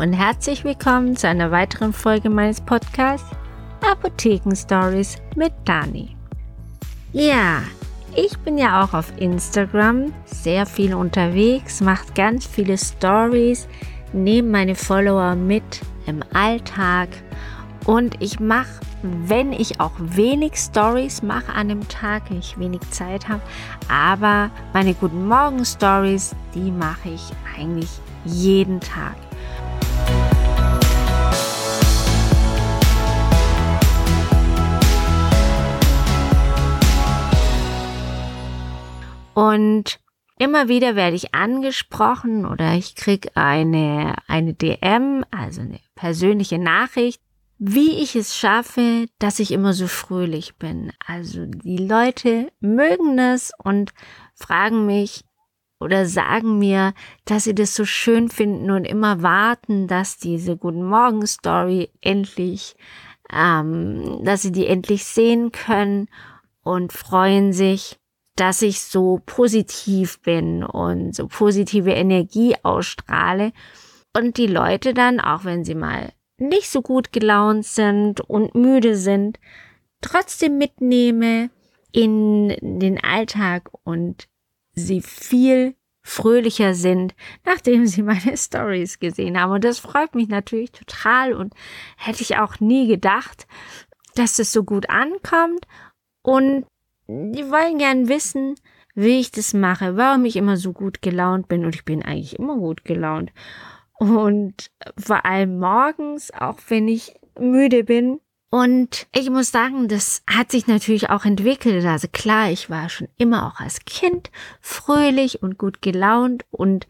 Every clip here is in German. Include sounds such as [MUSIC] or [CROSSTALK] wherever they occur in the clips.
Und herzlich willkommen zu einer weiteren Folge meines Podcasts Apotheken Stories mit Dani. Ja, ich bin ja auch auf Instagram sehr viel unterwegs, macht ganz viele Stories, nehme meine Follower mit im Alltag und ich mache, wenn ich auch wenig Stories mache an dem Tag, wenn ich wenig Zeit habe, aber meine Guten Morgen Stories, die mache ich eigentlich jeden Tag. Und immer wieder werde ich angesprochen oder ich kriege eine, eine DM, also eine persönliche Nachricht, wie ich es schaffe, dass ich immer so fröhlich bin. Also die Leute mögen es und fragen mich oder sagen mir, dass sie das so schön finden und immer warten, dass diese Guten Morgen Story endlich, ähm, dass sie die endlich sehen können und freuen sich dass ich so positiv bin und so positive Energie ausstrahle und die Leute dann, auch wenn sie mal nicht so gut gelaunt sind und müde sind, trotzdem mitnehme in den Alltag und sie viel fröhlicher sind, nachdem sie meine [LAUGHS] Stories gesehen haben. Und das freut mich natürlich total und hätte ich auch nie gedacht, dass es so gut ankommt. Und die wollen gern wissen, wie ich das mache, warum ich immer so gut gelaunt bin und ich bin eigentlich immer gut gelaunt. Und vor allem morgens, auch wenn ich müde bin. Und ich muss sagen, das hat sich natürlich auch entwickelt. Also klar, ich war schon immer auch als Kind fröhlich und gut gelaunt und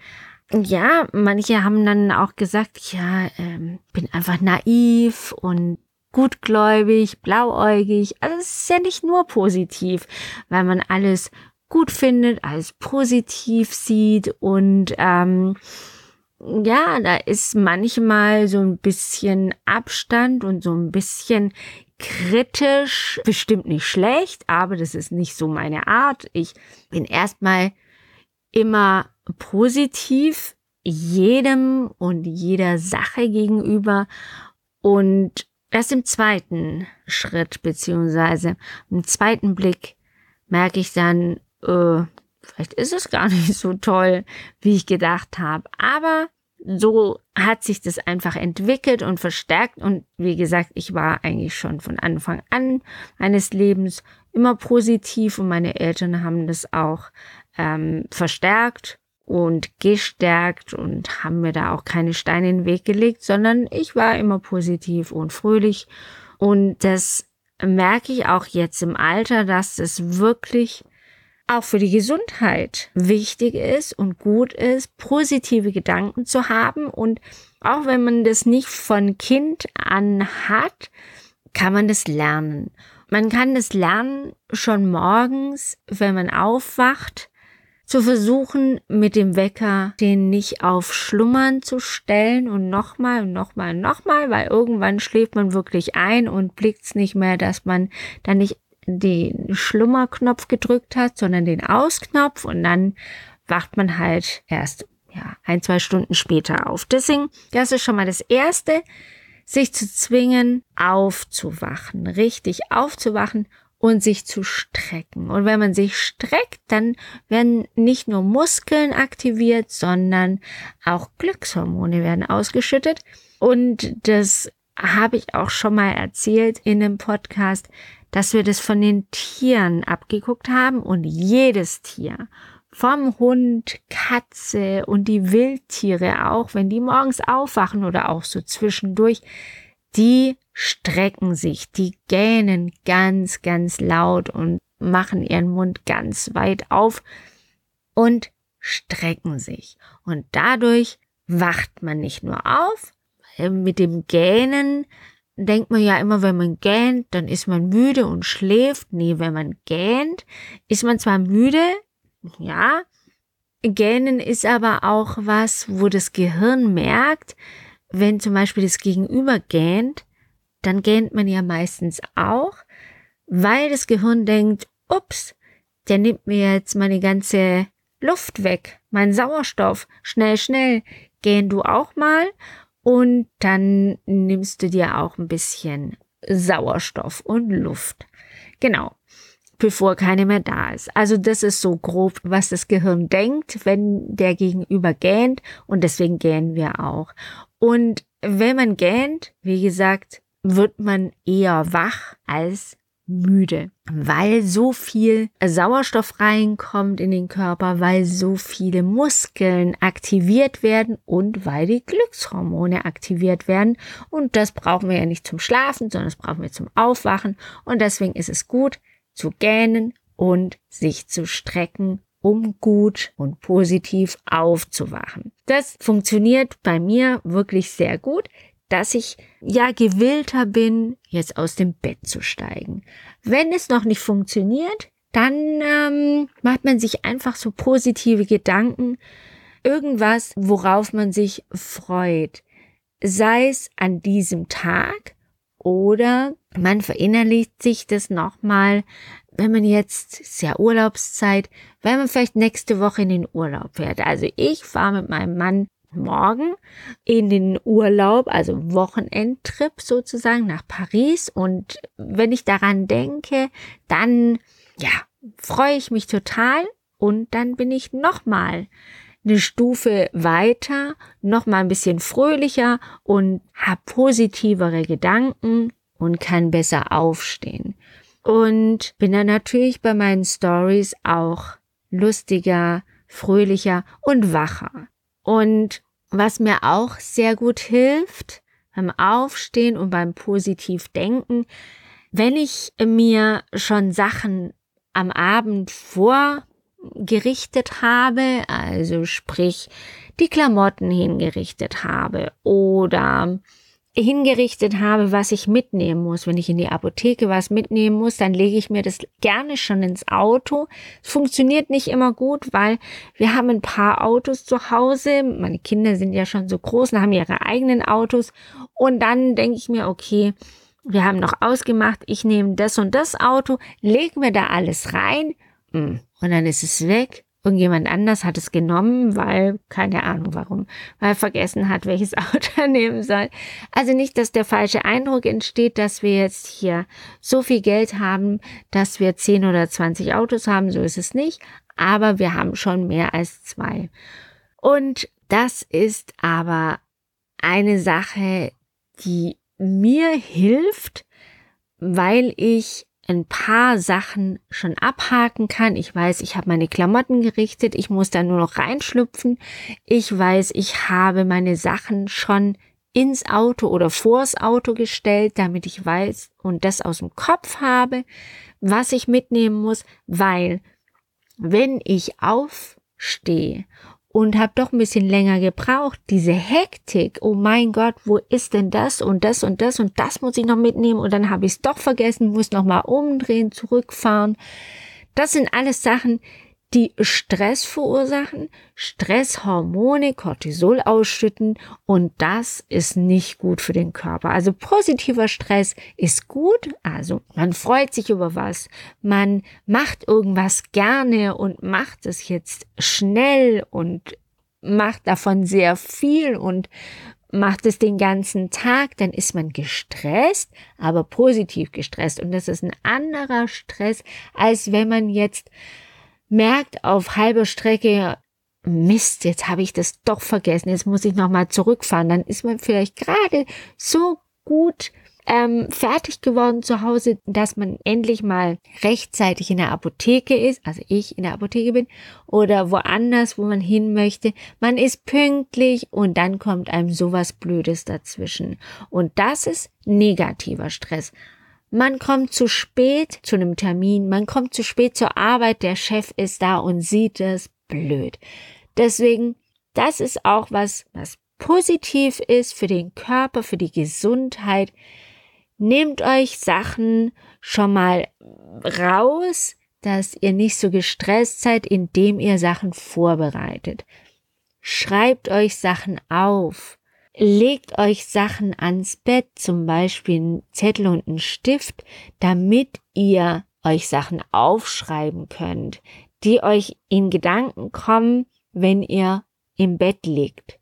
ja, manche haben dann auch gesagt, ja, ähm, bin einfach naiv und gutgläubig, blauäugig. Also es ist ja nicht nur positiv, weil man alles gut findet, alles positiv sieht und ähm, ja, da ist manchmal so ein bisschen Abstand und so ein bisschen kritisch, bestimmt nicht schlecht, aber das ist nicht so meine Art. Ich bin erstmal immer positiv jedem und jeder Sache gegenüber und Erst im zweiten Schritt beziehungsweise im zweiten Blick merke ich dann, äh, vielleicht ist es gar [LAUGHS] nicht so toll, wie ich gedacht habe. Aber so hat sich das einfach entwickelt und verstärkt. Und wie gesagt, ich war eigentlich schon von Anfang an meines Lebens immer positiv und meine Eltern haben das auch ähm, verstärkt und gestärkt und haben mir da auch keine Steine in den Weg gelegt, sondern ich war immer positiv und fröhlich. Und das merke ich auch jetzt im Alter, dass es wirklich auch für die Gesundheit wichtig ist und gut ist, positive Gedanken zu haben. Und auch wenn man das nicht von Kind an hat, kann man das lernen. Man kann das lernen schon morgens, wenn man aufwacht, zu versuchen, mit dem Wecker den nicht auf Schlummern zu stellen und nochmal und nochmal und nochmal, weil irgendwann schläft man wirklich ein und blickt's nicht mehr, dass man dann nicht den Schlummerknopf gedrückt hat, sondern den Ausknopf und dann wacht man halt erst ja, ein, zwei Stunden später auf. Deswegen, das ist schon mal das Erste, sich zu zwingen, aufzuwachen, richtig aufzuwachen und sich zu strecken. Und wenn man sich streckt, dann werden nicht nur Muskeln aktiviert, sondern auch Glückshormone werden ausgeschüttet. Und das habe ich auch schon mal erzählt in einem Podcast, dass wir das von den Tieren abgeguckt haben und jedes Tier vom Hund, Katze und die Wildtiere auch, wenn die morgens aufwachen oder auch so zwischendurch, die strecken sich, die gähnen ganz, ganz laut und machen ihren Mund ganz weit auf und strecken sich. Und dadurch wacht man nicht nur auf, mit dem Gähnen denkt man ja immer, wenn man gähnt, dann ist man müde und schläft. Nee, wenn man gähnt, ist man zwar müde, ja, Gähnen ist aber auch was, wo das Gehirn merkt, wenn zum Beispiel das Gegenüber gähnt, dann gähnt man ja meistens auch, weil das Gehirn denkt, ups, der nimmt mir jetzt meine ganze Luft weg, mein Sauerstoff, schnell, schnell, gähn du auch mal. Und dann nimmst du dir auch ein bisschen Sauerstoff und Luft. Genau bevor keine mehr da ist. Also das ist so grob, was das Gehirn denkt, wenn der Gegenüber gähnt und deswegen gähnen wir auch. Und wenn man gähnt, wie gesagt, wird man eher wach als müde, weil so viel Sauerstoff reinkommt in den Körper, weil so viele Muskeln aktiviert werden und weil die Glückshormone aktiviert werden. Und das brauchen wir ja nicht zum Schlafen, sondern das brauchen wir zum Aufwachen. Und deswegen ist es gut, zu gähnen und sich zu strecken, um gut und positiv aufzuwachen. Das funktioniert bei mir wirklich sehr gut, dass ich ja gewillter bin, jetzt aus dem Bett zu steigen. Wenn es noch nicht funktioniert, dann ähm, macht man sich einfach so positive Gedanken, irgendwas, worauf man sich freut. Sei es an diesem Tag oder man verinnerlicht sich das nochmal, wenn man jetzt, ist ja Urlaubszeit, wenn man vielleicht nächste Woche in den Urlaub fährt. Also ich fahre mit meinem Mann morgen in den Urlaub, also Wochenendtrip sozusagen nach Paris. Und wenn ich daran denke, dann, ja, freue ich mich total und dann bin ich nochmal eine Stufe weiter, noch mal ein bisschen fröhlicher und habe positivere Gedanken und kann besser aufstehen. Und bin dann natürlich bei meinen Stories auch lustiger, fröhlicher und wacher. Und was mir auch sehr gut hilft beim Aufstehen und beim Positivdenken, wenn ich mir schon Sachen am Abend vor gerichtet habe, also sprich die Klamotten hingerichtet habe oder hingerichtet habe, was ich mitnehmen muss. Wenn ich in die Apotheke was mitnehmen muss, dann lege ich mir das gerne schon ins Auto. Es funktioniert nicht immer gut, weil wir haben ein paar Autos zu Hause. Meine Kinder sind ja schon so groß und haben ihre eigenen Autos. Und dann denke ich mir, okay, wir haben noch ausgemacht, ich nehme das und das Auto, lege mir da alles rein hm. Und dann ist es weg. Irgendjemand anders hat es genommen, weil, keine Ahnung warum, weil er vergessen hat, welches [LAUGHS] Auto er nehmen soll. Also nicht, dass der falsche Eindruck entsteht, dass wir jetzt hier so viel Geld haben, dass wir 10 oder 20 Autos haben, so ist es nicht. Aber wir haben schon mehr als zwei. Und das ist aber eine Sache, die mir hilft, weil ich ein paar Sachen schon abhaken kann. Ich weiß, ich habe meine Klamotten gerichtet, ich muss da nur noch reinschlüpfen. Ich weiß, ich habe meine Sachen schon ins Auto oder vors Auto gestellt, damit ich weiß und das aus dem Kopf habe, was ich mitnehmen muss, weil wenn ich aufstehe und habe doch ein bisschen länger gebraucht. Diese Hektik, oh mein Gott, wo ist denn das und das und das und das muss ich noch mitnehmen und dann habe ich es doch vergessen, muss noch mal umdrehen, zurückfahren. Das sind alles Sachen, die Stress verursachen, Stresshormone, Cortisol ausschütten und das ist nicht gut für den Körper. Also positiver Stress ist gut, also man freut sich über was, man macht irgendwas gerne und macht es jetzt schnell und macht davon sehr viel und macht es den ganzen Tag, dann ist man gestresst, aber positiv gestresst und das ist ein anderer Stress, als wenn man jetzt merkt auf halber Strecke, Mist, jetzt habe ich das doch vergessen, jetzt muss ich nochmal zurückfahren, dann ist man vielleicht gerade so gut ähm, fertig geworden zu Hause, dass man endlich mal rechtzeitig in der Apotheke ist, also ich in der Apotheke bin, oder woanders, wo man hin möchte. Man ist pünktlich und dann kommt einem sowas Blödes dazwischen. Und das ist negativer Stress. Man kommt zu spät zu einem Termin, man kommt zu spät zur Arbeit, der Chef ist da und sieht es blöd. Deswegen, das ist auch was, was positiv ist für den Körper, für die Gesundheit. Nehmt euch Sachen schon mal raus, dass ihr nicht so gestresst seid, indem ihr Sachen vorbereitet. Schreibt euch Sachen auf. Legt euch Sachen ans Bett, zum Beispiel einen Zettel und einen Stift, damit ihr euch Sachen aufschreiben könnt, die euch in Gedanken kommen, wenn ihr im Bett liegt.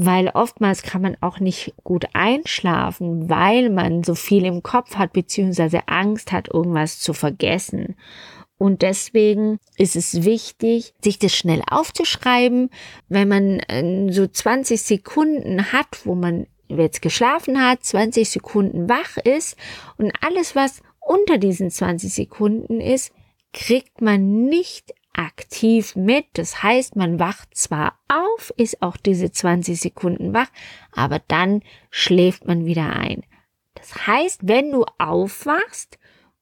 weil oftmals kann man auch nicht gut einschlafen, weil man so viel im Kopf hat, beziehungsweise Angst hat, irgendwas zu vergessen. Und deswegen ist es wichtig, sich das schnell aufzuschreiben. Wenn man äh, so 20 Sekunden hat, wo man jetzt geschlafen hat, 20 Sekunden wach ist und alles, was unter diesen 20 Sekunden ist, kriegt man nicht aktiv mit. Das heißt, man wacht zwar auf, ist auch diese 20 Sekunden wach, aber dann schläft man wieder ein. Das heißt, wenn du aufwachst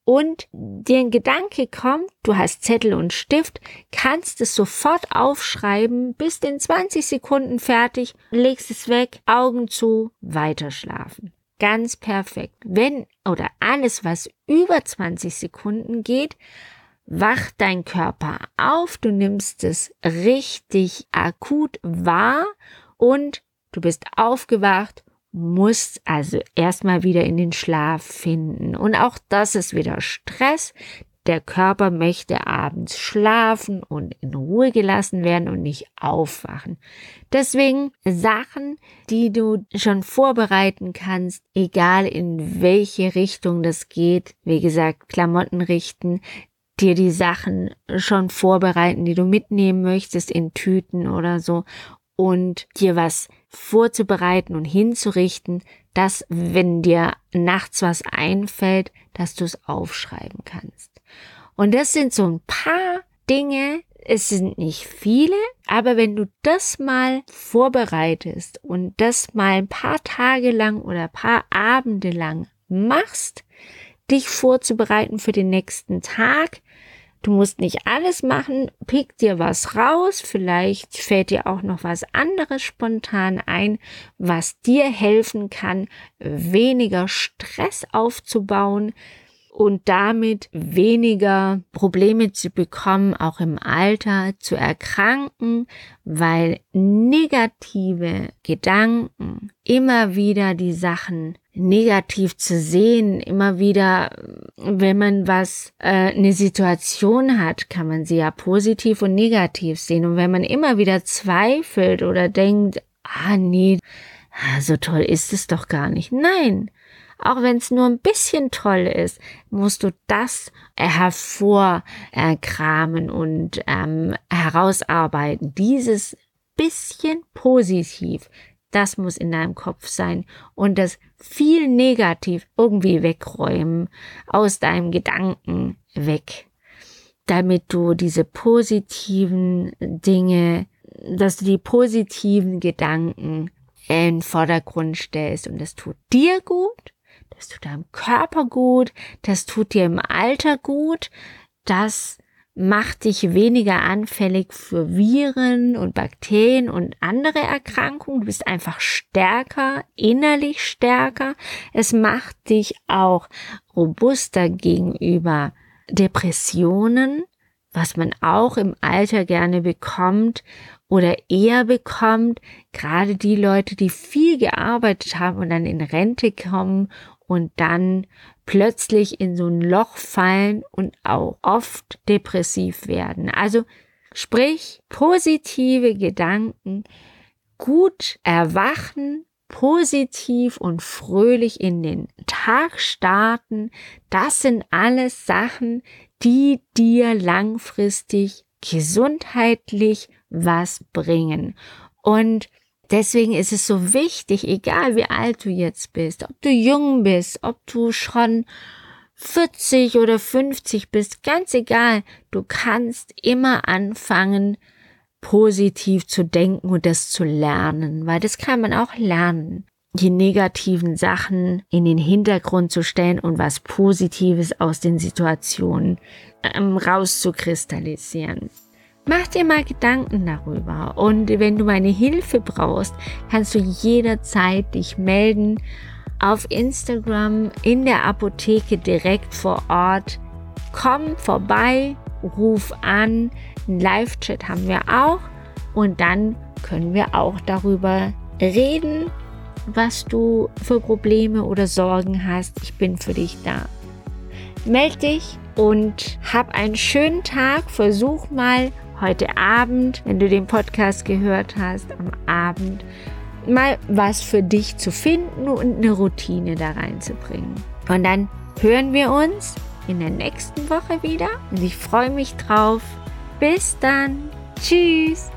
und dir ein Gedanke kommt, du hast Zettel und Stift, kannst es sofort aufschreiben, bist in 20 Sekunden fertig, legst es weg, Augen zu, weiter schlafen. Ganz perfekt. Wenn oder alles, was über 20 Sekunden geht, wacht dein Körper auf, du nimmst es richtig akut wahr und du bist aufgewacht musst also erstmal wieder in den Schlaf finden. Und auch das ist wieder Stress. Der Körper möchte abends schlafen und in Ruhe gelassen werden und nicht aufwachen. Deswegen Sachen, die du schon vorbereiten kannst, egal in welche Richtung das geht. Wie gesagt, Klamotten richten, dir die Sachen schon vorbereiten, die du mitnehmen möchtest in Tüten oder so und dir was vorzubereiten und hinzurichten, dass wenn dir nachts was einfällt, dass du es aufschreiben kannst. Und das sind so ein paar Dinge, es sind nicht viele, aber wenn du das mal vorbereitest und das mal ein paar Tage lang oder ein paar Abende lang machst, dich vorzubereiten für den nächsten Tag, Du musst nicht alles machen, pick dir was raus, vielleicht fällt dir auch noch was anderes spontan ein, was dir helfen kann, weniger Stress aufzubauen und damit weniger Probleme zu bekommen, auch im Alter zu erkranken, weil negative Gedanken immer wieder die Sachen negativ zu sehen. Immer wieder, wenn man was, äh, eine Situation hat, kann man sie ja positiv und negativ sehen. Und wenn man immer wieder zweifelt oder denkt, ah nee, so toll ist es doch gar nicht. Nein, auch wenn es nur ein bisschen toll ist, musst du das hervorkramen und ähm, herausarbeiten. Dieses bisschen positiv, das muss in deinem Kopf sein und das viel negativ irgendwie wegräumen, aus deinem Gedanken weg, damit du diese positiven Dinge, dass du die positiven Gedanken in den Vordergrund stellst und das tut dir gut, das tut deinem Körper gut, das tut dir im Alter gut, das macht dich weniger anfällig für Viren und Bakterien und andere Erkrankungen. Du bist einfach stärker, innerlich stärker. Es macht dich auch robuster gegenüber Depressionen, was man auch im Alter gerne bekommt oder eher bekommt. Gerade die Leute, die viel gearbeitet haben und dann in Rente kommen und dann plötzlich in so ein Loch fallen und auch oft depressiv werden. Also sprich positive Gedanken, gut erwachen, positiv und fröhlich in den Tag starten, das sind alles Sachen, die dir langfristig gesundheitlich was bringen. Und Deswegen ist es so wichtig, egal wie alt du jetzt bist, ob du jung bist, ob du schon 40 oder 50 bist, ganz egal, du kannst immer anfangen, positiv zu denken und das zu lernen, weil das kann man auch lernen, die negativen Sachen in den Hintergrund zu stellen und was Positives aus den Situationen ähm, rauszukristallisieren. Mach dir mal Gedanken darüber und wenn du meine Hilfe brauchst, kannst du jederzeit dich melden auf Instagram in der Apotheke direkt vor Ort. Komm vorbei, ruf an, einen Live-Chat haben wir auch und dann können wir auch darüber reden, was du für Probleme oder Sorgen hast. Ich bin für dich da. Meld dich und hab einen schönen Tag. Versuch mal heute Abend, wenn du den Podcast gehört hast, am Abend mal was für dich zu finden und eine Routine da reinzubringen. Und dann hören wir uns in der nächsten Woche wieder und ich freue mich drauf. Bis dann. Tschüss.